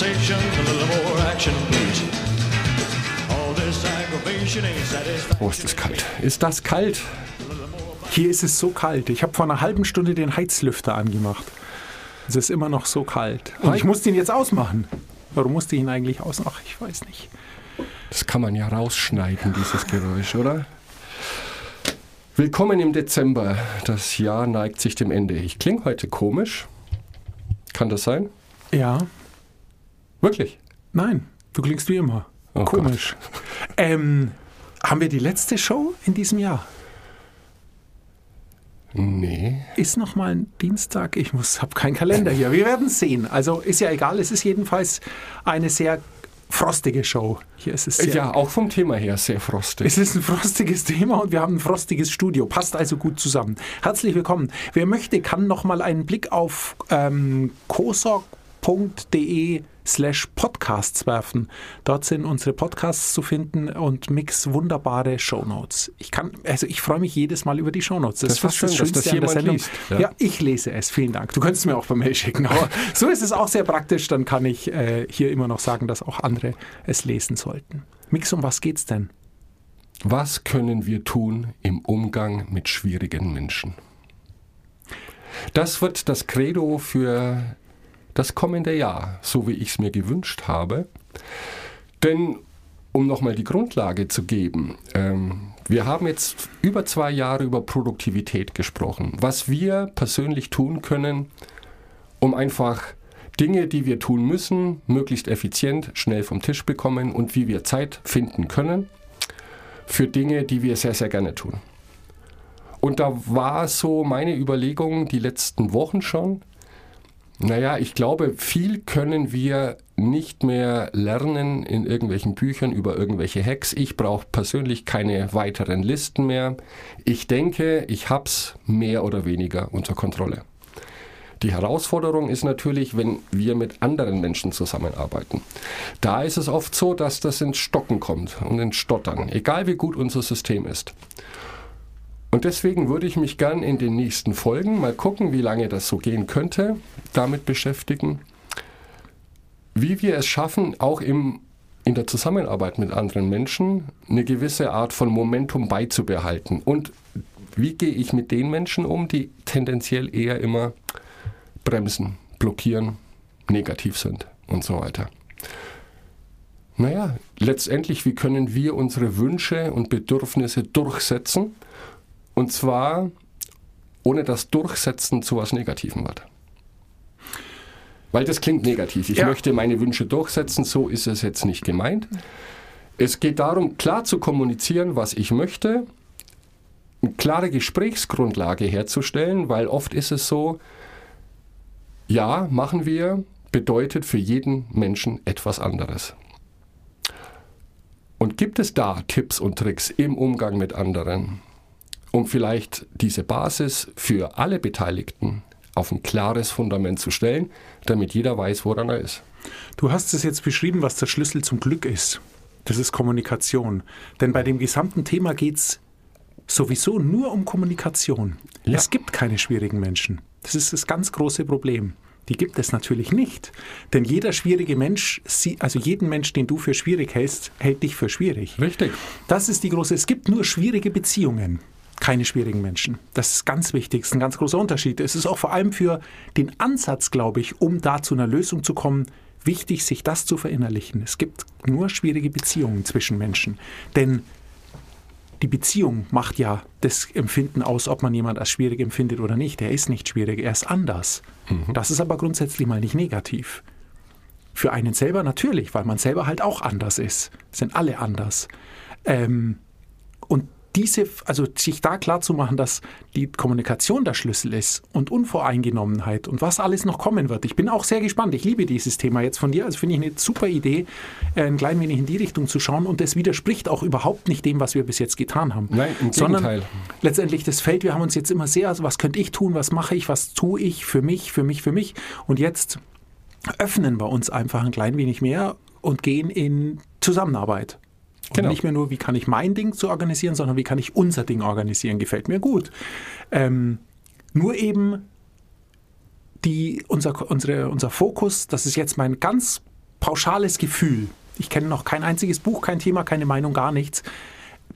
conversation, a little more action, please. All this aggravation ain't satisfaction. Oh, ist das kalt. Ist das kalt? Hier ist es so kalt. Ich habe vor einer halben Stunde den Heizlüfter angemacht. Es ist immer noch so kalt. Und ich musste ihn jetzt ausmachen. Warum musste ich ihn eigentlich ausmachen? Ich weiß nicht. Das kann man ja rausschneiden, dieses Geräusch, oder? Willkommen im Dezember. Das Jahr neigt sich dem Ende. Ich klinge heute komisch. Kann das sein? Ja, Wirklich? nein, du klingst wie immer. Oh Komisch. Ähm, haben wir die letzte Show in diesem Jahr? Nee. Ist noch mal ein Dienstag? Ich muss, habe keinen Kalender hier. Wir werden sehen. Also ist ja egal. Es ist jedenfalls eine sehr frostige Show. Hier ist es sehr, Ja, auch vom Thema her sehr frostig. Es ist ein frostiges Thema und wir haben ein frostiges Studio. Passt also gut zusammen. Herzlich willkommen. Wer möchte, kann noch mal einen Blick auf ähm, kosok.de slash podcasts werfen. Dort sind unsere Podcasts zu finden und Mix wunderbare Shownotes. Ich kann, also ich freue mich jedes Mal über die Shownotes. Das ist fast schön, dass das an der jemand Sendung. liest, Ja. ja. ich lese es. Vielen Dank. Du könntest mir auch per Mail schicken, aber so ist es auch sehr praktisch. Dann kann ich äh, hier immer noch sagen, dass auch andere es lesen sollten. Mix, um was geht's denn? Was können wir tun im Umgang mit schwierigen Menschen? Das wird das Credo für das kommende Jahr, so wie ich es mir gewünscht habe. Denn, um nochmal die Grundlage zu geben, ähm, wir haben jetzt über zwei Jahre über Produktivität gesprochen. Was wir persönlich tun können, um einfach Dinge, die wir tun müssen, möglichst effizient, schnell vom Tisch bekommen und wie wir Zeit finden können für Dinge, die wir sehr, sehr gerne tun. Und da war so meine Überlegung die letzten Wochen schon, naja, ich glaube, viel können wir nicht mehr lernen in irgendwelchen Büchern über irgendwelche Hacks. Ich brauche persönlich keine weiteren Listen mehr. Ich denke, ich hab's mehr oder weniger unter Kontrolle. Die Herausforderung ist natürlich, wenn wir mit anderen Menschen zusammenarbeiten. Da ist es oft so, dass das ins Stocken kommt und ins Stottern, egal wie gut unser System ist. Und deswegen würde ich mich gern in den nächsten Folgen mal gucken, wie lange das so gehen könnte, damit beschäftigen, wie wir es schaffen, auch im, in der Zusammenarbeit mit anderen Menschen eine gewisse Art von Momentum beizubehalten. Und wie gehe ich mit den Menschen um, die tendenziell eher immer bremsen, blockieren, negativ sind und so weiter. Naja, letztendlich, wie können wir unsere Wünsche und Bedürfnisse durchsetzen? Und zwar ohne dass Durchsetzen zu was Negativem wird. Weil das klingt negativ. Ich Ja. möchte meine Wünsche durchsetzen, so ist es jetzt nicht gemeint. Es geht darum, klar zu kommunizieren, was ich möchte, eine klare Gesprächsgrundlage herzustellen, weil oft ist es so, ja, machen wir, bedeutet für jeden Menschen etwas anderes. Und gibt es da Tipps und Tricks im Umgang mit anderen, um vielleicht diese Basis für alle Beteiligten auf ein klares Fundament zu stellen, damit jeder weiß, woran er ist? Du hast es jetzt beschrieben, was der Schlüssel zum Glück ist. Das ist Kommunikation. Denn bei dem gesamten Thema geht es sowieso nur um Kommunikation. Ja. Es gibt keine schwierigen Menschen. Das ist das ganz große Problem. Die gibt es natürlich nicht. Denn jeder schwierige Mensch, also jeden Mensch, den du für schwierig hältst, hält dich für schwierig. Richtig. Das ist die große. Es gibt nur schwierige Beziehungen, keine schwierigen Menschen. Das ist ganz wichtig, das ist ein ganz großer Unterschied. Es ist auch vor allem für den Ansatz, glaube ich, um da zu einer Lösung zu kommen, wichtig, sich das zu verinnerlichen. Es gibt nur schwierige Beziehungen zwischen Menschen. Denn die Beziehung macht ja das Empfinden aus, ob man jemand als schwierig empfindet oder nicht. Er ist nicht schwierig, er ist anders. Das ist aber grundsätzlich mal nicht negativ. Für einen selber natürlich, weil man selber halt auch anders ist. Sind alle anders. Ähm, diese, also sich da klar zu machen, dass die Kommunikation der Schlüssel ist und Unvoreingenommenheit und was alles noch kommen wird. Ich bin auch sehr gespannt. Ich liebe dieses Thema jetzt von dir. Also finde ich eine super Idee, äh, ein klein wenig in die Richtung zu schauen. Und das widerspricht auch überhaupt nicht dem, was wir bis jetzt getan haben. Nein, im Sondern Gegenteil. letztendlich das Feld, wir haben uns jetzt immer sehr, also was könnte ich tun, was mache ich, was tue ich für mich, für mich, für mich. Und jetzt öffnen wir uns einfach ein klein wenig mehr und gehen in Zusammenarbeit. Und Genau. nicht mehr nur, wie kann ich mein Ding zu organisieren, sondern wie kann ich unser Ding organisieren, gefällt mir gut. Ähm, nur eben die, unser, unsere, unser Fokus, das ist jetzt mein ganz pauschales Gefühl. Ich kenne noch kein einziges Buch, kein Thema, keine Meinung, gar nichts.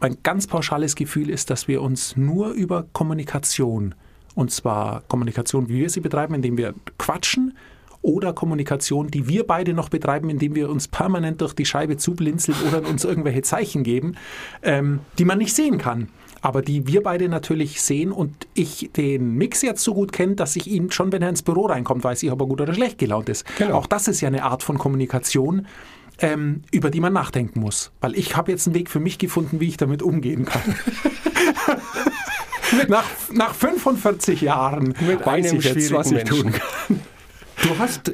Mein ganz pauschales Gefühl ist, dass wir uns nur über Kommunikation, und zwar Kommunikation, wie wir sie betreiben, indem wir quatschen, oder Kommunikation, die wir beide noch betreiben, indem wir uns permanent durch die Scheibe zublinzeln oder uns irgendwelche Zeichen geben, ähm, die man nicht sehen kann aber die wir beide natürlich sehen und ich den Mix jetzt so gut kenne, dass ich ihn schon, wenn er ins Büro reinkommt, weiß ich, ob er gut oder schlecht gelaunt ist. Genau. Auch das ist ja eine Art von Kommunikation, ähm, über die man nachdenken muss. Weil ich habe jetzt einen Weg für mich gefunden, wie ich damit umgehen kann. nach, nach 45 Jahren Mit weiß ich jetzt, was ich Menschen. tun kann. Du hast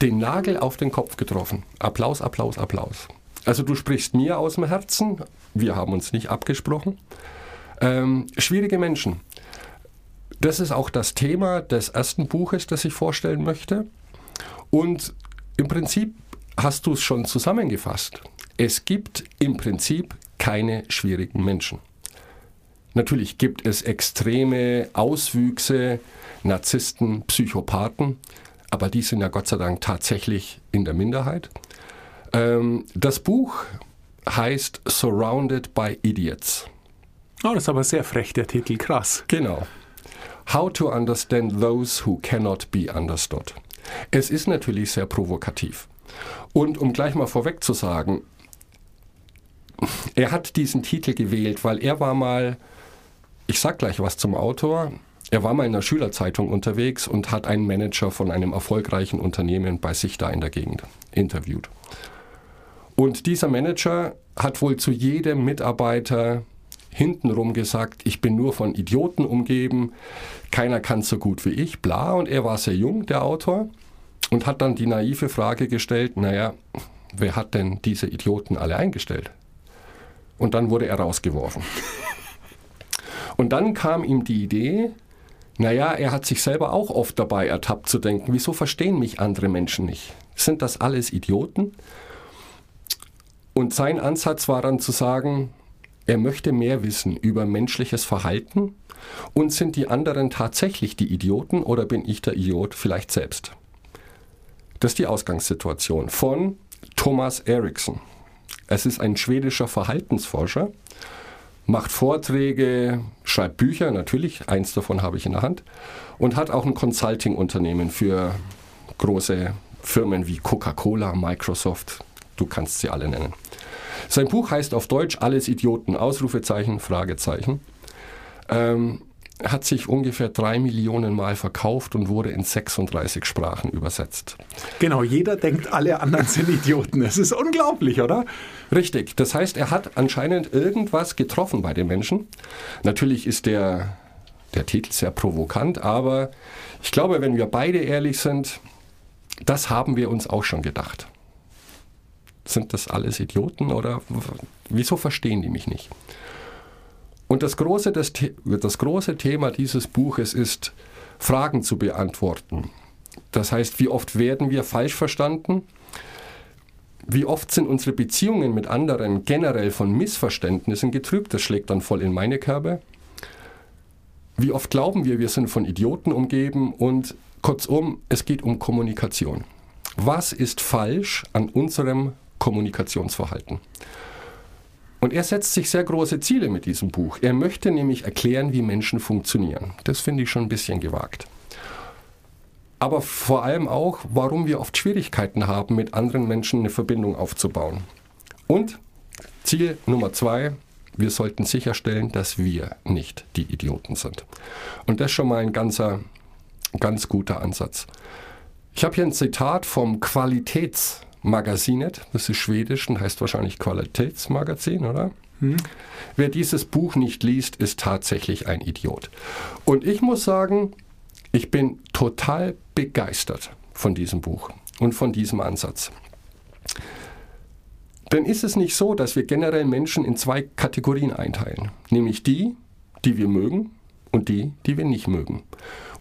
den Nagel auf den Kopf getroffen. Applaus, Applaus, Applaus. Also du sprichst mir aus dem Herzen, wir haben uns nicht abgesprochen. Ähm, schwierige Menschen. Das ist auch das Thema des ersten Buches, das ich vorstellen möchte. Und im Prinzip hast du es schon zusammengefasst. Es gibt im Prinzip keine schwierigen Menschen. Natürlich gibt es extreme Auswüchse, Narzissten, Psychopathen, aber die sind ja Gott sei Dank tatsächlich in der Minderheit. Ähm, das Buch heißt Surrounded by Idiots. Oh, das ist aber sehr frech, der Titel, krass. Genau. How to understand those who cannot be understood. Es ist natürlich sehr provokativ. Und um gleich mal vorweg zu sagen, er hat diesen Titel gewählt, weil er war mal, ich sag gleich was zum Autor, er war mal in einer Schülerzeitung unterwegs und hat einen Manager von einem erfolgreichen Unternehmen bei sich da in der Gegend interviewt. Und dieser Manager hat wohl zu jedem Mitarbeiter hintenrum gesagt, ich bin nur von Idioten umgeben, keiner kann so gut wie ich, bla. Und er war sehr jung, der Autor, und hat dann die naive Frage gestellt, naja, wer hat denn diese Idioten alle eingestellt? Und dann wurde er rausgeworfen. Und dann kam ihm die Idee, naja, er hat sich selber auch oft dabei ertappt zu denken, wieso verstehen mich andere Menschen nicht? Sind das alles Idioten? Und sein Ansatz war dann zu sagen, er möchte mehr wissen über menschliches Verhalten und sind die anderen tatsächlich die Idioten oder bin ich der Idiot vielleicht selbst? Das ist die Ausgangssituation von Thomas Eriksson. Es ist ein schwedischer Verhaltensforscher, macht Vorträge, schreibt Bücher, natürlich, eins davon habe ich in der Hand, und hat auch ein Consulting-Unternehmen für große Firmen wie Coca-Cola, Microsoft, du kannst sie alle nennen. Sein Buch heißt auf Deutsch Alles Idioten, Ausrufezeichen, Fragezeichen. Ähm, hat sich ungefähr drei Millionen Mal verkauft und wurde in 36 Sprachen übersetzt. Genau, jeder denkt, alle anderen sind Idioten. Es ist unglaublich, oder? Richtig. Das heißt, er hat anscheinend irgendwas getroffen bei den Menschen. Natürlich ist der, der Titel sehr provokant, aber ich glaube, wenn wir beide ehrlich sind, das haben wir uns auch schon gedacht sind das alles Idioten oder wieso verstehen die mich nicht? Und das große, das, das große Thema dieses Buches ist, Fragen zu beantworten. Das heißt, wie oft werden wir falsch verstanden? Wie oft sind unsere Beziehungen mit anderen generell von Missverständnissen getrübt? Das schlägt dann voll in meine Kerbe. Wie oft glauben wir, wir sind von Idioten umgeben? Und kurzum, es geht um Kommunikation. Was ist falsch an unserem Kommunikationsverhalten. Und er setzt sich sehr große Ziele mit diesem Buch. Er möchte nämlich erklären, wie Menschen funktionieren. Das finde ich schon ein bisschen gewagt. Aber vor allem auch, warum wir oft Schwierigkeiten haben, mit anderen Menschen eine Verbindung aufzubauen. Und Ziel Nummer zwei, wir sollten sicherstellen, dass wir nicht die Idioten sind. Und das ist schon mal ein ganzer, ganz guter Ansatz. Ich habe hier ein Zitat vom Qualitäts- Magasinet, das ist schwedisch und heißt wahrscheinlich Qualitätsmagazin, oder? Hm. Wer dieses Buch nicht liest, ist tatsächlich ein Idiot. Und ich muss sagen, ich bin total begeistert von diesem Buch und von diesem Ansatz. Denn ist es nicht so, dass wir generell Menschen in zwei Kategorien einteilen, nämlich die, die wir mögen und die, die wir nicht mögen.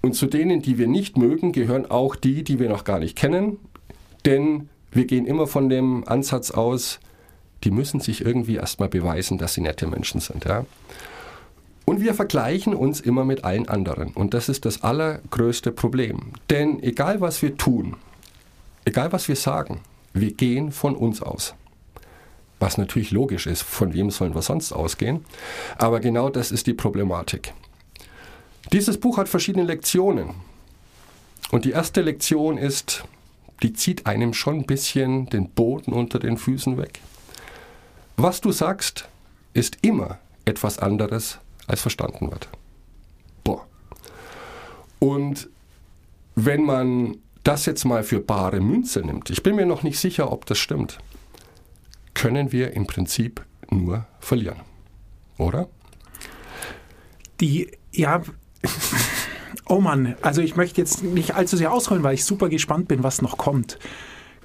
Und zu denen, die wir nicht mögen, gehören auch die, die wir noch gar nicht kennen, denn wir gehen immer von dem Ansatz aus, die müssen sich irgendwie erstmal beweisen, dass sie nette Menschen sind. Ja? Und wir vergleichen uns immer mit allen anderen. Und das ist das allergrößte Problem. Denn egal was wir tun, egal was wir sagen, wir gehen von uns aus. Was natürlich logisch ist, von wem sollen wir sonst ausgehen? Aber genau das ist die Problematik. Dieses Buch hat verschiedene Lektionen. Und die erste Lektion ist, die zieht einem schon ein bisschen den Boden unter den Füßen weg. Was du sagst, ist immer etwas anderes, als verstanden wird. Boah. Und wenn man das jetzt mal für bare Münze nimmt, ich bin mir noch nicht sicher, ob das stimmt, können wir im Prinzip nur verlieren. Oder? Die, ja, oh Mann, also ich möchte jetzt nicht allzu sehr ausholen, weil ich super gespannt bin, was noch kommt.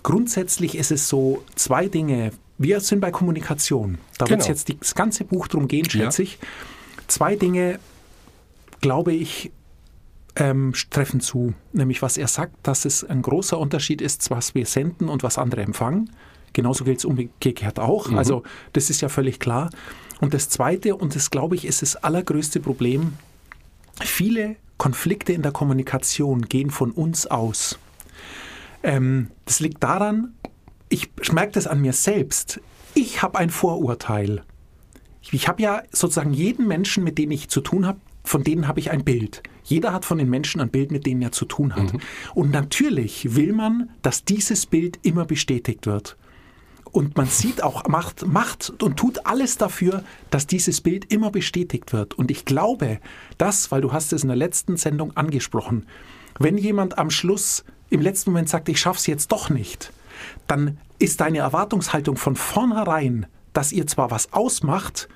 Grundsätzlich ist es so, zwei Dinge. Wir sind bei Kommunikation. Da wird es Genau. jetzt das ganze Buch drum gehen, schätze Ja. ich. Zwei Dinge, glaube ich, ähm, treffen zu. Nämlich, was er sagt, dass es ein großer Unterschied ist, was wir senden und was andere empfangen. Genauso gilt es umgekehrt auch. Also, das ist ja völlig klar. Und das Zweite, und das glaube ich, ist das allergrößte Problem, viele Konflikte in der Kommunikation gehen von uns aus. Ähm, das liegt daran, ich merke das an mir selbst. Ich habe ein Vorurteil. Ich, ich habe ja sozusagen jeden Menschen, mit dem ich zu tun habe, von denen habe ich ein Bild. Jeder hat von den Menschen ein Bild, mit denen er zu tun hat. Und natürlich will man, dass dieses Bild immer bestätigt wird. Und man sieht auch, macht, macht und tut alles dafür, dass dieses Bild immer bestätigt wird. Und ich glaube, dass, weil du hast es in der letzten Sendung angesprochen, wenn jemand am Schluss im letzten Moment sagt, ich schaff's jetzt doch nicht, dann ist deine Erwartungshaltung von vornherein, dass ihr zwar was ausmacht,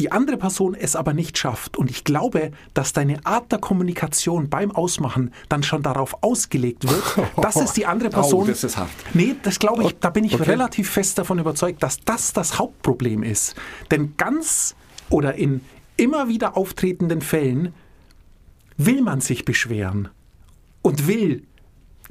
die andere Person es aber nicht schafft. Und ich glaube, dass deine Art der Kommunikation beim Ausmachen dann schon darauf ausgelegt wird, dass es die andere Person. das ist hart. Nee, das glaube ich, da bin ich Okay. relativ fest davon überzeugt, dass das das Hauptproblem ist. Denn ganz oder in immer wieder auftretenden Fällen will man sich beschweren und will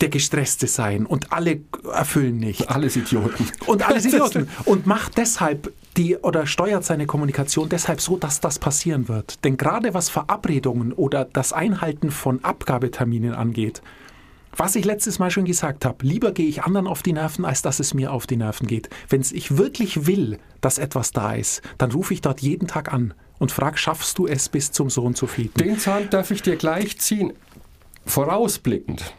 der Gestresste sein und alle erfüllen nicht. Alles Idioten. Und alles Idioten. Und macht deshalb die oder steuert seine Kommunikation deshalb so, dass das passieren wird. Denn gerade was Verabredungen oder das Einhalten von Abgabeterminen angeht, was ich letztes Mal schon gesagt habe, lieber gehe ich anderen auf die Nerven, als dass es mir auf die Nerven geht. Wenn ich wirklich will, dass etwas da ist, dann rufe ich dort jeden Tag an und frage, schaffst du es bis zum so und so vielten? Den Zahn darf ich dir gleich ziehen. Vorausblickend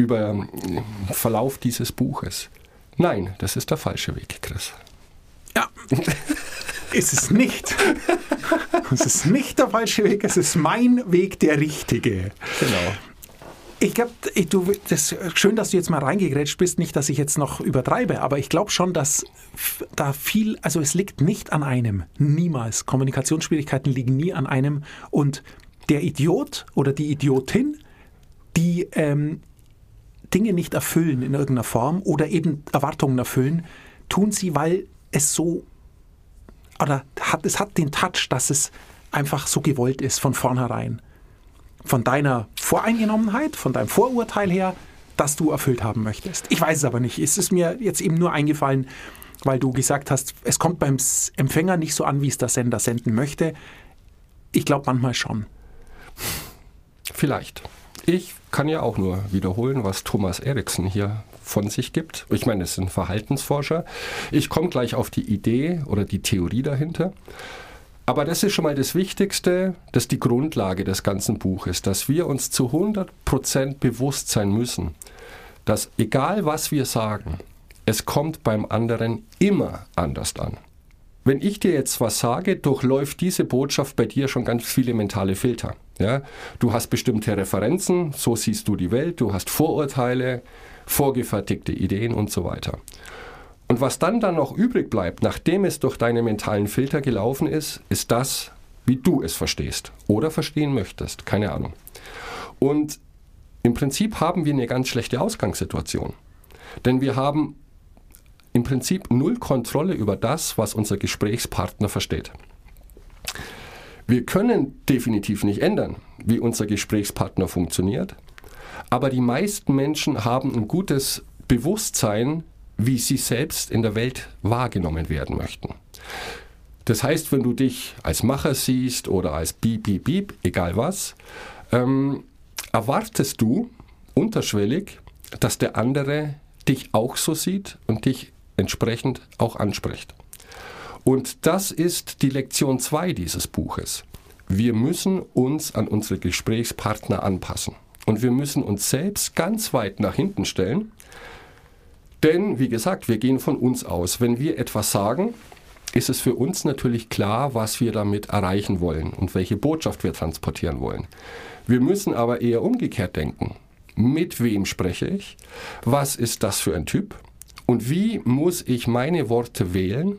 über den Verlauf dieses Buches. Nein, das ist der falsche Weg, Chris. Ja, ist es nicht. Es ist nicht der falsche Weg, es ist mein Weg der richtige. Genau. Ich glaube, du, das schön, dass du jetzt mal reingegrätscht bist. Nicht, dass ich jetzt noch übertreibe, aber ich glaube schon, dass da viel, also es liegt nicht an einem. Niemals. Kommunikationsschwierigkeiten liegen nie an einem. Und der Idiot oder die Idiotin, die ähm, Dinge nicht erfüllen in irgendeiner Form oder eben Erwartungen erfüllen, tun sie, weil es so oder hat, es hat den Touch, dass es einfach so gewollt ist von vornherein. Von deiner Voreingenommenheit, von deinem Vorurteil her, dass du erfüllt haben möchtest. Ich weiß es aber nicht. Es ist mir jetzt eben nur eingefallen, weil du gesagt hast, es kommt beim Empfänger nicht so an, wie es der Sender senden möchte. Ich glaube manchmal schon. Vielleicht. Ich kann ja auch nur wiederholen, was Thomas Erikson hier von sich gibt. Ich meine, es sind Verhaltensforscher. Ich komme gleich auf die Idee oder die Theorie dahinter. Aber das ist schon mal das Wichtigste, das ist die Grundlage des ganzen Buches, dass wir uns zu 100% bewusst sein müssen, dass egal was wir sagen, es kommt beim anderen immer anders an. Wenn ich dir jetzt was sage, durchläuft diese Botschaft bei dir schon ganz viele mentale Filter. Ja? Du hast bestimmte Referenzen, so siehst du die Welt, du hast Vorurteile, vorgefertigte Ideen und so weiter. Und was dann dann noch übrig bleibt, nachdem es durch deine mentalen Filter gelaufen ist, ist das, wie du es verstehst oder verstehen möchtest. Keine Ahnung. Und im Prinzip haben wir eine ganz schlechte Ausgangssituation. Denn wir haben im Prinzip null Kontrolle über das, was unser Gesprächspartner versteht. Wir können definitiv nicht ändern, wie unser Gesprächspartner funktioniert, aber die meisten Menschen haben ein gutes Bewusstsein, wie sie selbst in der Welt wahrgenommen werden möchten. Das heißt, wenn du dich als Macher siehst oder als Beep, Beep, Beep, egal was, ähm, erwartest du unterschwellig, dass der andere dich auch so sieht und dich entsprechend auch anspricht. Und das ist die Lektion 2 dieses Buches. Wir müssen uns an unsere Gesprächspartner anpassen. Und wir müssen uns selbst ganz weit nach hinten stellen. Denn, wie gesagt, wir gehen von uns aus. Wenn wir etwas sagen, ist es für uns natürlich klar, was wir damit erreichen wollen und welche Botschaft wir transportieren wollen. Wir müssen aber eher umgekehrt denken. Mit wem spreche ich? Was ist das für ein Typ? Und wie muss ich meine Worte wählen,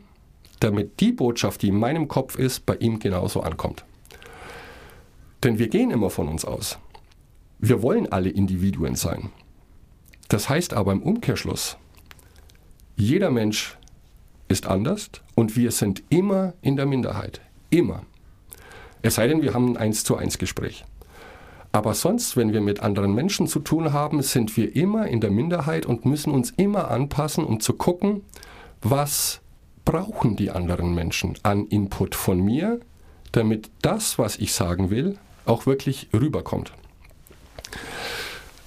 damit die Botschaft, die in meinem Kopf ist, bei ihm genauso ankommt? Denn wir gehen immer von uns aus. Wir wollen alle Individuen sein. Das heißt aber im Umkehrschluss, jeder Mensch ist anders und wir sind immer in der Minderheit. Immer. Es sei denn, wir haben ein 1 zu 1 Gespräch. Aber sonst, wenn wir mit anderen Menschen zu tun haben, sind wir immer in der Minderheit und müssen uns immer anpassen, um zu gucken, was brauchen die anderen Menschen an Input von mir, damit das, was ich sagen will, auch wirklich rüberkommt.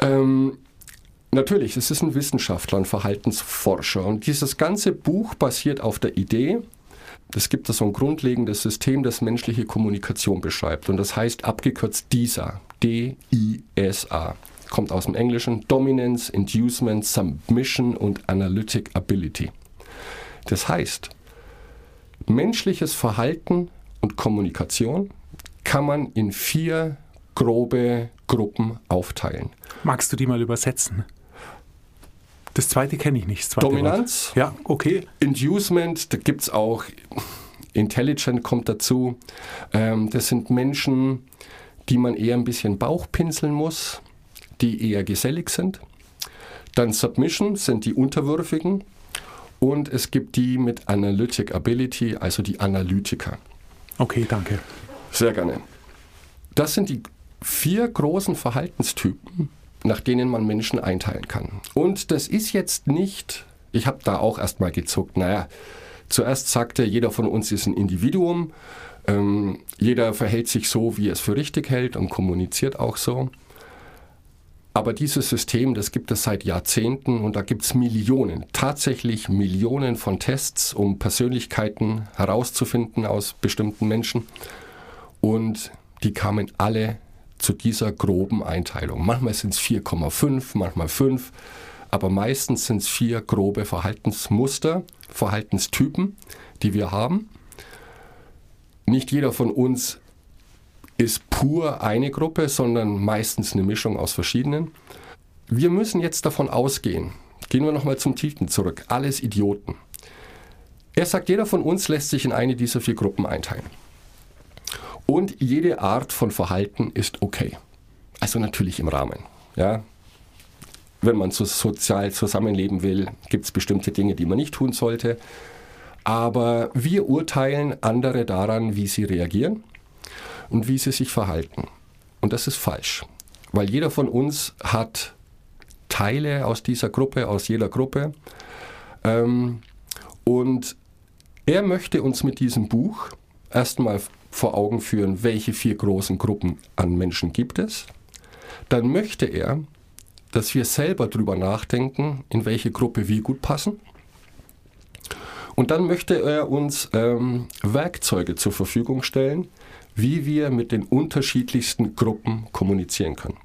Ähm, natürlich, es ist ein Wissenschaftler, ein Verhaltensforscher und dieses ganze Buch basiert auf der Idee, es gibt so ein grundlegendes System, das menschliche Kommunikation beschreibt und das heißt abgekürzt DISA, D-I-S-A. Kommt aus dem Englischen Dominance, Inducement, Submission und Analytic Ability. Das heißt, menschliches Verhalten und Kommunikation kann man in vier grobe Gruppen aufteilen. Magst du die mal übersetzen? Das zweite kenne ich nicht. Dominanz. Wort. Ja, okay. Inducement, da gibt es auch, Intelligent kommt dazu. Ähm, das sind Menschen, die man eher ein bisschen Bauch pinseln muss, die eher gesellig sind. Dann Submission sind die Unterwürfigen. Und es gibt die mit Analytic Ability, also die Analytiker. Okay, danke. Sehr gerne. Das sind die vier großen Verhaltenstypen, nach denen man Menschen einteilen kann. Und das ist jetzt nicht, ich habe da auch erstmal gezuckt, naja, zuerst sagte, jeder von uns ist ein Individuum, ähm, jeder verhält sich so, wie er es für richtig hält und kommuniziert auch so. Aber dieses System, das gibt es seit Jahrzehnten und da gibt es Millionen, tatsächlich Millionen von Tests, um Persönlichkeiten herauszufinden aus bestimmten Menschen. Und die kamen alle zu dieser groben Einteilung. Manchmal sind es 4,5, manchmal 5, aber meistens sind es vier grobe Verhaltensmuster, Verhaltenstypen, die wir haben. Nicht jeder von uns ist pur eine Gruppe, sondern meistens eine Mischung aus verschiedenen. Wir müssen jetzt davon ausgehen, gehen wir nochmal zum Titel zurück, alles Idioten. Er sagt, jeder von uns lässt sich in eine dieser vier Gruppen einteilen. Und jede Art von Verhalten ist okay. Also natürlich im Rahmen. Ja? Wenn man so sozial zusammenleben will, gibt es bestimmte Dinge, die man nicht tun sollte. Aber wir urteilen andere daran, wie sie reagieren und wie sie sich verhalten. Und das ist falsch, weil jeder von uns hat Teile aus dieser Gruppe, aus jeder Gruppe. Ähm, und er möchte uns mit diesem Buch erstmal vor Augen führen, welche vier großen Gruppen an Menschen gibt es. Dann möchte er, dass wir selber darüber nachdenken, in welche Gruppe wir gut passen. Und dann möchte er uns ähm, Werkzeuge zur Verfügung stellen, wie wir mit den unterschiedlichsten Gruppen kommunizieren können.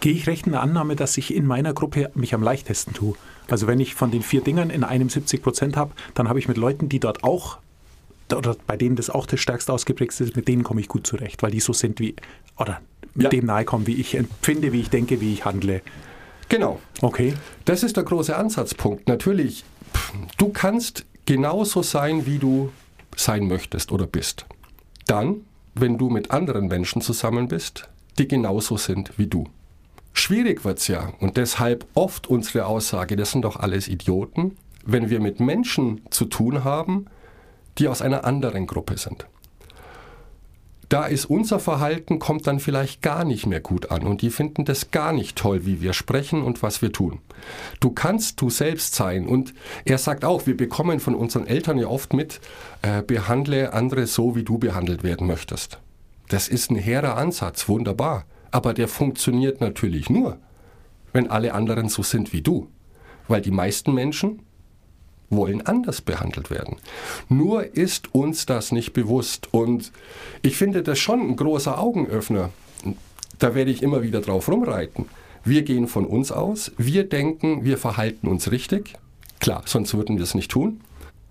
Gehe ich recht in der Annahme, dass ich in meiner Gruppe mich am leichtesten tue? Also wenn ich von den vier Dingern in einem 70 Prozent habe, dann habe ich mit Leuten, die dort auch oder bei denen das auch das stärkste ausgeprägt ist, mit denen komme ich gut zurecht, weil die so sind wie, oder mit ja. dem nahe kommen, wie ich empfinde, wie ich denke, wie ich handle. Genau. Okay. Das ist der große Ansatzpunkt. Natürlich, du kannst genauso sein, wie du sein möchtest oder bist. Dann wenn du mit anderen Menschen zusammen bist, die genauso sind wie du. Schwierig wird es ja und deshalb oft unsere Aussage, das sind doch alles Idioten, wenn wir mit Menschen zu tun haben, die aus einer anderen Gruppe sind. Da ist unser Verhalten, kommt dann vielleicht gar nicht mehr gut an und die finden das gar nicht toll, wie wir sprechen und was wir tun. Du kannst du selbst sein und er sagt auch, wir bekommen von unseren Eltern ja oft mit, äh, behandle andere so, wie du behandelt werden möchtest. Das ist ein hehrer Ansatz, wunderbar, aber der funktioniert natürlich nur, wenn alle anderen so sind wie du, weil die meisten Menschen wollen anders behandelt werden. Nur ist uns das nicht bewusst. Und ich finde das schon ein großer Augenöffner. Da werde ich immer wieder drauf rumreiten. Wir gehen von uns aus, wir denken, wir verhalten uns richtig. Klar, sonst würden wir es nicht tun.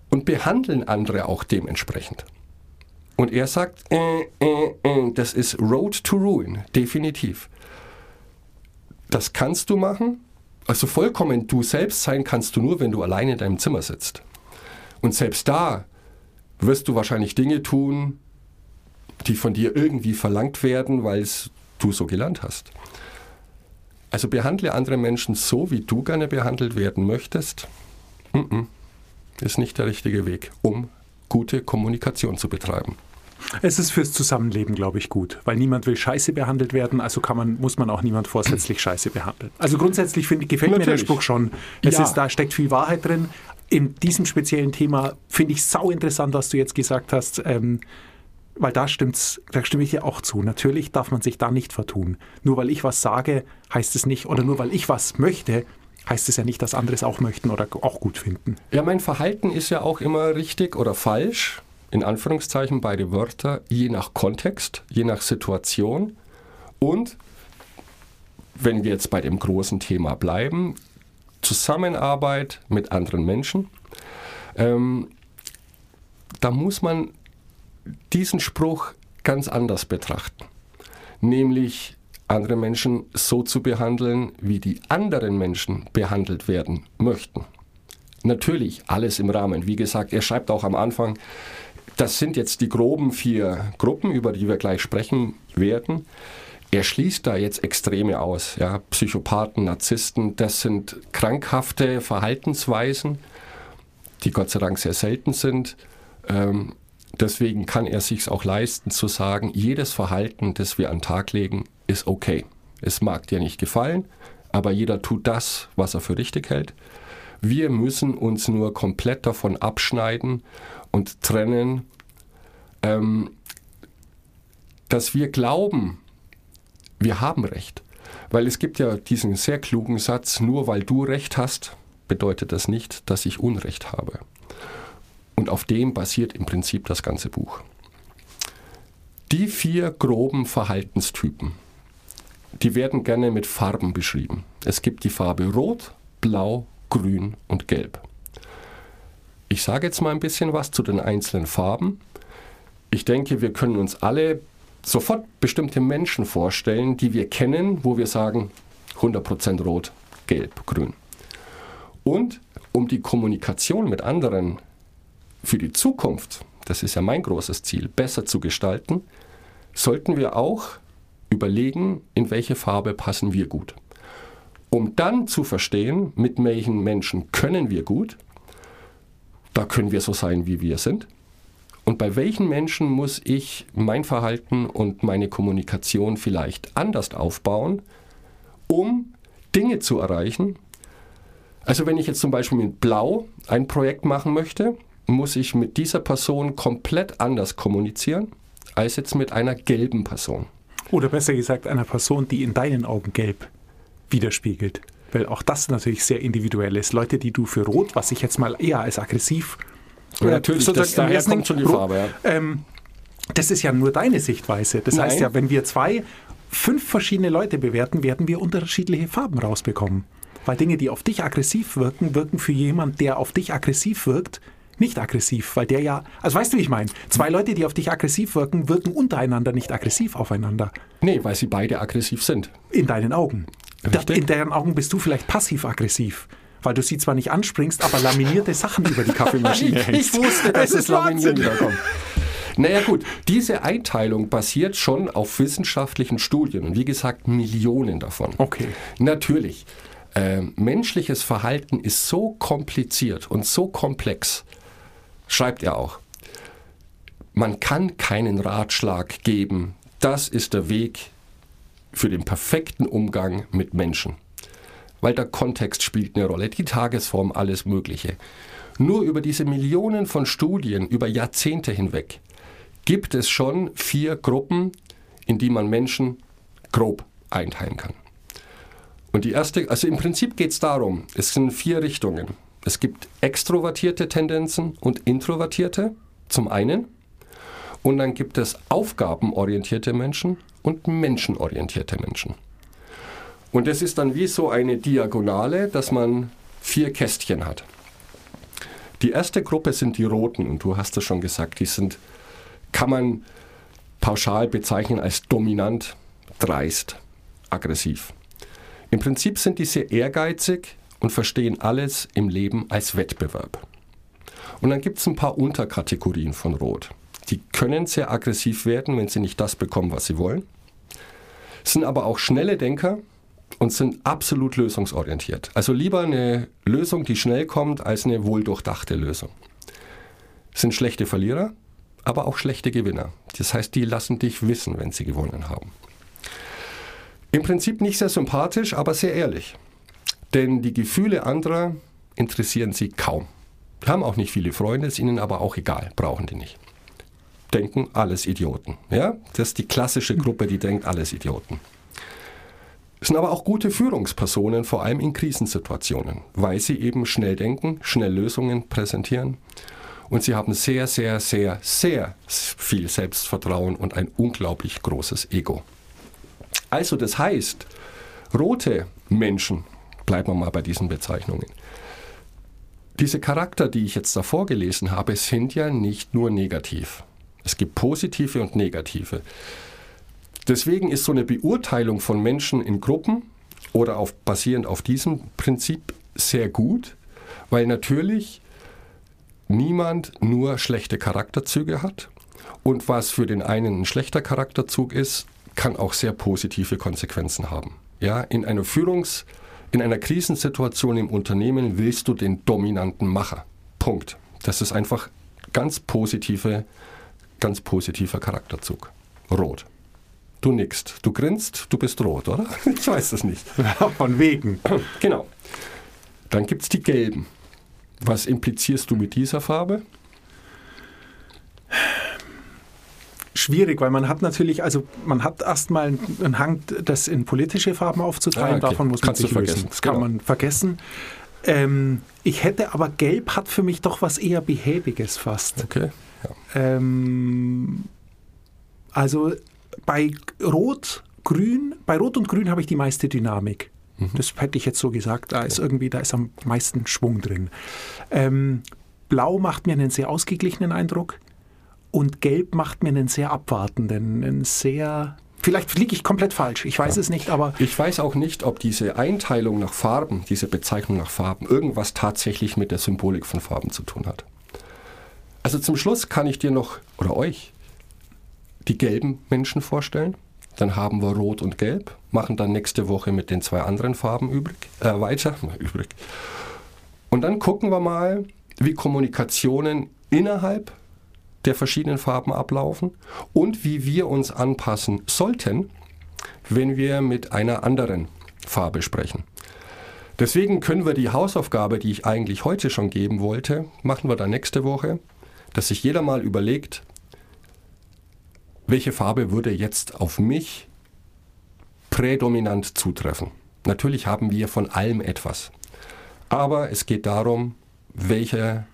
Und behandeln andere auch dementsprechend. Und er sagt, äh, äh, äh, das ist Road to Ruin, definitiv. Das kannst du machen, also vollkommen du selbst sein kannst du nur, wenn du alleine in deinem Zimmer sitzt. Und selbst da wirst du wahrscheinlich Dinge tun, die von dir irgendwie verlangt werden, weil es du so gelernt hast. Also behandle andere Menschen so, wie du gerne behandelt werden möchtest. Mm -mm. Ist nicht der richtige Weg, um gute Kommunikation zu betreiben. Es ist fürs Zusammenleben, glaube ich, gut, weil niemand will scheiße behandelt werden, also kann man, muss man auch niemand vorsätzlich scheiße behandeln. Also grundsätzlich find, gefällt Natürlich. mir der Spruch schon. Es ja. ist, da steckt viel Wahrheit drin. In diesem speziellen Thema finde ich sau interessant, was du jetzt gesagt hast. Ähm, weil da stimmt's, da stimme ich dir auch zu. Natürlich darf man sich da nicht vertun. Nur weil ich was sage, heißt es nicht, oder nur weil ich was möchte, heißt es ja nicht, dass andere es auch möchten oder auch gut finden. Ja, mein Verhalten ist ja auch immer richtig oder falsch in Anführungszeichen beide Wörter, je nach Kontext, je nach Situation und wenn wir jetzt bei dem großen Thema bleiben, Zusammenarbeit mit anderen Menschen, ähm, da muss man diesen Spruch ganz anders betrachten. Nämlich andere Menschen so zu behandeln, wie die anderen Menschen behandelt werden möchten. Natürlich alles im Rahmen. Wie gesagt, er schreibt auch am Anfang, das sind jetzt die groben vier Gruppen, über die wir gleich sprechen werden. Er schließt da jetzt Extreme aus. Ja? Psychopathen, Narzissten, das sind krankhafte Verhaltensweisen, die Gott sei Dank sehr selten sind. Ähm, deswegen kann er sich auch leisten zu sagen, jedes Verhalten, das wir an den Tag legen, ist okay. Es mag dir nicht gefallen, aber jeder tut das, was er für richtig hält. Wir müssen uns nur komplett davon abschneiden und trennen, ähm, dass wir glauben, wir haben Recht. Weil es gibt ja diesen sehr klugen Satz, nur weil du Recht hast, bedeutet das nicht, dass ich Unrecht habe. Und auf dem basiert im Prinzip das ganze Buch. Die vier groben Verhaltenstypen, die werden gerne mit Farben beschrieben. Es gibt die Farbe Rot, Blau, Grün und Gelb. Ich sage jetzt mal ein bisschen was zu den einzelnen Farben. Ich denke, wir können uns alle sofort bestimmte Menschen vorstellen, die wir kennen, wo wir sagen 100% rot, gelb, grün. Und um die Kommunikation mit anderen für die Zukunft, das ist ja mein großes Ziel, besser zu gestalten, sollten wir auch überlegen, in welche Farbe passen wir gut. Um dann zu verstehen, mit welchen Menschen können wir gut da können wir so sein, wie wir sind. Und bei welchen Menschen muss ich mein Verhalten und meine Kommunikation vielleicht anders aufbauen, um Dinge zu erreichen? Also wenn ich jetzt zum Beispiel mit Blau ein Projekt machen möchte, muss ich mit dieser Person komplett anders kommunizieren als jetzt mit einer gelben Person. Oder besser gesagt einer Person, die in deinen Augen gelb widerspiegelt weil auch das natürlich sehr individuell ist. Leute, die du für Rot, was ich jetzt mal eher als aggressiv ja, natürlich, das, daher kommt schon die Farbe. Ja. Ähm, das ist ja nur deine Sichtweise. Das Nein. heißt ja, wenn wir zwei, fünf verschiedene Leute bewerten, werden wir unterschiedliche Farben rausbekommen. Weil Dinge, die auf dich aggressiv wirken, wirken für jemanden, der auf dich aggressiv wirkt, nicht aggressiv, weil der ja, also weißt du, wie ich meine? Zwei Leute, die auf dich aggressiv wirken, wirken untereinander nicht aggressiv aufeinander. Nee, weil sie beide aggressiv sind. In deinen Augen. Richtig? In deren Augen bist du vielleicht passiv-aggressiv weil du sie zwar nicht anspringst, aber laminierte Sachen über die Kaffeemaschine hängst. Ich wusste, dass es Laminieren wiederkommt. Naja gut, diese Einteilung basiert schon auf wissenschaftlichen Studien und wie gesagt Millionen davon. Okay. Natürlich, äh, menschliches Verhalten ist so kompliziert und so komplex, schreibt er auch. man kann keinen Ratschlag geben. Das ist der Weg für den perfekten Umgang mit Menschen. Weil der Kontext spielt eine Rolle, die Tagesform, alles Mögliche. Nur über diese Millionen von Studien über Jahrzehnte hinweg gibt es schon vier Gruppen, in die man Menschen grob einteilen kann. Und die erste, also im Prinzip geht es darum, es sind vier Richtungen. Es gibt extrovertierte Tendenzen und introvertierte zum einen. Und dann gibt es aufgabenorientierte Menschen und menschenorientierte Menschen. Und das ist dann wie so eine Diagonale, dass man vier Kästchen hat. Die erste Gruppe sind die Roten, und du hast es schon gesagt, die sind, kann man pauschal bezeichnen als dominant, dreist, aggressiv. Im Prinzip sind die sehr ehrgeizig und verstehen alles im Leben als Wettbewerb. Und dann gibt es ein paar Unterkategorien von Rot. Die können sehr aggressiv werden, wenn sie nicht das bekommen, was sie wollen, sind aber auch schnelle Denker und sind absolut lösungsorientiert. Also lieber eine Lösung, die schnell kommt, als eine wohldurchdachte Lösung. Sind schlechte Verlierer, aber auch schlechte Gewinner. Das heißt, die lassen dich wissen, wenn sie gewonnen haben. Im Prinzip nicht sehr sympathisch, aber sehr ehrlich. Denn die Gefühle anderer interessieren sie kaum. Haben auch nicht viele Freunde, ist ihnen aber auch egal, brauchen die nicht. Denken alles Idioten. Ja? Das ist die klassische Gruppe, die denkt alles Idioten. Es sind aber auch gute Führungspersonen, vor allem in Krisensituationen, weil sie eben schnell denken, schnell Lösungen präsentieren und sie haben sehr, sehr, sehr, sehr viel Selbstvertrauen und ein unglaublich großes Ego. Also das heißt, rote Menschen, bleiben wir mal bei diesen Bezeichnungen, diese Charakter, die ich jetzt da vorgelesen habe, sind ja nicht nur negativ. Es gibt positive und negative. Deswegen ist so eine Beurteilung von Menschen in Gruppen oder auf, basierend auf diesem Prinzip sehr gut, weil natürlich niemand nur schlechte Charakterzüge hat. Und was für den einen ein schlechter Charakterzug ist, kann auch sehr positive Konsequenzen haben. Ja, in einer Führungs- in einer Krisensituation im Unternehmen willst du den dominanten Macher. Punkt. Das ist einfach ganz positive, ganz positiver Charakterzug. Rot. Du nickst, du grinst, du bist rot, oder? Ich weiß es nicht. Von wegen. Genau. Dann gibt es die gelben. Was implizierst du mit dieser Farbe? schwierig, weil man hat natürlich, also man hat erstmal einen Hang, das in politische Farben aufzuteilen, ah, okay. davon muss man Kannst sich lösen. Das genau. kann man vergessen. Ähm, ich hätte aber Gelb hat für mich doch was eher Behäbiges fast. Okay. Ja. Ähm, also bei Rot, Grün, bei Rot und Grün habe ich die meiste Dynamik. Mhm. Das hätte ich jetzt so gesagt. Da ist irgendwie, da ist am meisten Schwung drin. Ähm, Blau macht mir einen sehr ausgeglichenen Eindruck. Und Gelb macht mir einen sehr abwartenden, einen sehr Vielleicht liege ich komplett falsch, ich weiß ja. es nicht, aber. Ich weiß auch nicht, ob diese Einteilung nach Farben, diese Bezeichnung nach Farben, irgendwas tatsächlich mit der Symbolik von Farben zu tun hat. Also zum Schluss kann ich dir noch, oder euch, die gelben Menschen vorstellen. Dann haben wir Rot und Gelb, machen dann nächste Woche mit den zwei anderen Farben übrig, äh, weiter. übrig. Und dann gucken wir mal, wie Kommunikationen innerhalb der verschiedenen Farben ablaufen und wie wir uns anpassen sollten, wenn wir mit einer anderen Farbe sprechen. Deswegen können wir die Hausaufgabe, die ich eigentlich heute schon geben wollte, machen wir dann nächste Woche, dass sich jeder mal überlegt, welche Farbe würde jetzt auf mich prädominant zutreffen. Natürlich haben wir von allem etwas. Aber es geht darum, welche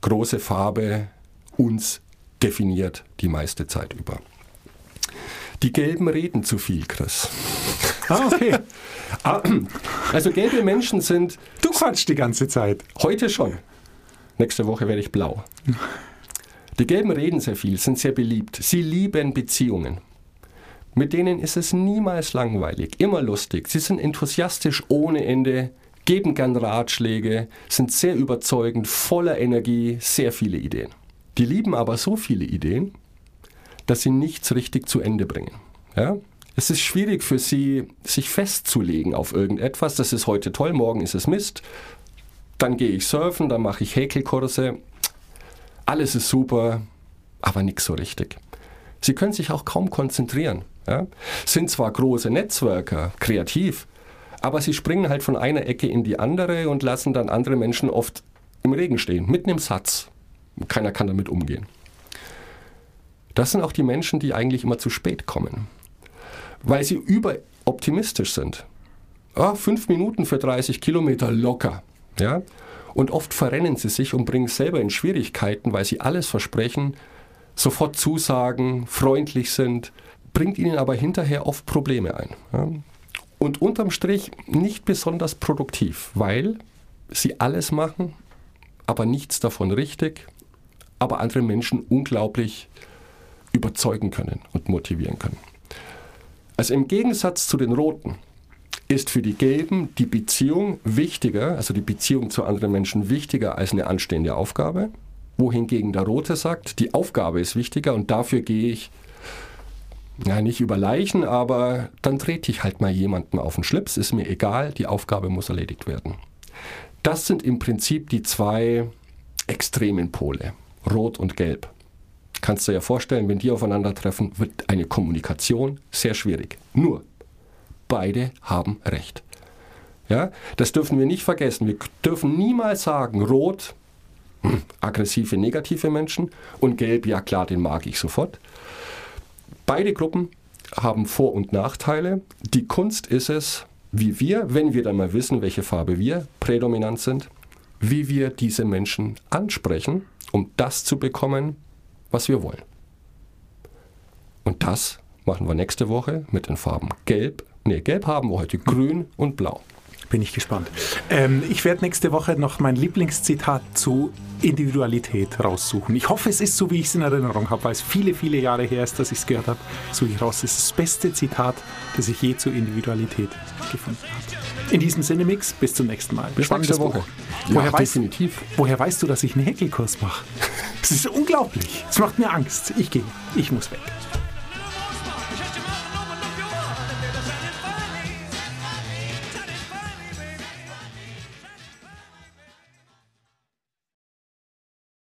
große Farbe uns definiert die meiste Zeit über. Die Gelben reden zu viel, Chris. Ah, okay. Ah, also gelbe Menschen sind... Du quatschst die ganze Zeit. Heute schon. Nächste Woche werde ich blau. Die Gelben reden sehr viel, sind sehr beliebt. Sie lieben Beziehungen. Mit denen ist es niemals langweilig, immer lustig. Sie sind enthusiastisch ohne Ende, geben gern Ratschläge, sind sehr überzeugend, voller Energie, sehr viele Ideen. Die lieben aber so viele Ideen, dass sie nichts richtig zu Ende bringen. Ja? Es ist schwierig für sie, sich festzulegen auf irgendetwas. Das ist heute toll, morgen ist es Mist. Dann gehe ich surfen, dann mache ich Häkelkurse. Alles ist super, aber nichts so richtig. Sie können sich auch kaum konzentrieren. Ja? Sind zwar große Netzwerker, kreativ, aber sie springen halt von einer Ecke in die andere und lassen dann andere Menschen oft im Regen stehen, mitten im Satz. Keiner kann damit umgehen. Das sind auch die Menschen, die eigentlich immer zu spät kommen, weil sie überoptimistisch sind. Ah, fünf Minuten für 30 Kilometer locker. Ja? Und oft verrennen sie sich und bringen selber in Schwierigkeiten, weil sie alles versprechen, sofort zusagen, freundlich sind, bringt ihnen aber hinterher oft Probleme ein. Und unterm Strich nicht besonders produktiv, weil sie alles machen, aber nichts davon richtig, aber andere Menschen unglaublich überzeugen können und motivieren können. Also im Gegensatz zu den Roten ist für die Gelben die Beziehung wichtiger, also die Beziehung zu anderen Menschen wichtiger als eine anstehende Aufgabe, wohingegen der Rote sagt, die Aufgabe ist wichtiger und dafür gehe ich ja, nicht über Leichen, aber dann trete ich halt mal jemanden auf den Schlips, ist mir egal, die Aufgabe muss erledigt werden. Das sind im Prinzip die zwei extremen Pole, Rot und Gelb. Kannst du dir ja vorstellen, wenn die aufeinandertreffen, wird eine Kommunikation sehr schwierig. Nur, beide haben Recht. Ja, das dürfen wir nicht vergessen. Wir dürfen niemals sagen, Rot, hm, aggressive, negative Menschen und Gelb, ja klar, den mag ich sofort. Beide Gruppen haben Vor- und Nachteile. Die Kunst ist es, wie wir, wenn wir dann mal wissen, welche Farbe wir prädominant sind, wie wir diese Menschen ansprechen, um das zu bekommen, was wir wollen. Und das machen wir nächste Woche mit den Farben Gelb. Ne, Gelb haben wir heute, Grün und Blau. Bin ich gespannt. Ähm, ich werde nächste Woche noch mein Lieblingszitat zu Individualität raussuchen. Ich hoffe, es ist so, wie ich es in Erinnerung habe, weil es viele, viele Jahre her ist, dass ich es gehört habe. Suche ich raus. Es ist das beste Zitat, das ich je zur Individualität gefunden habe. In diesem Sinne, Mix, bis zum nächsten Mal. Bis nächste Woche. Buch. Woher, ja, weißt, definitiv. woher weißt du, dass ich einen Häkelkurs mache? Das ist unglaublich. Es macht mir Angst. Ich gehe. Ich muss weg.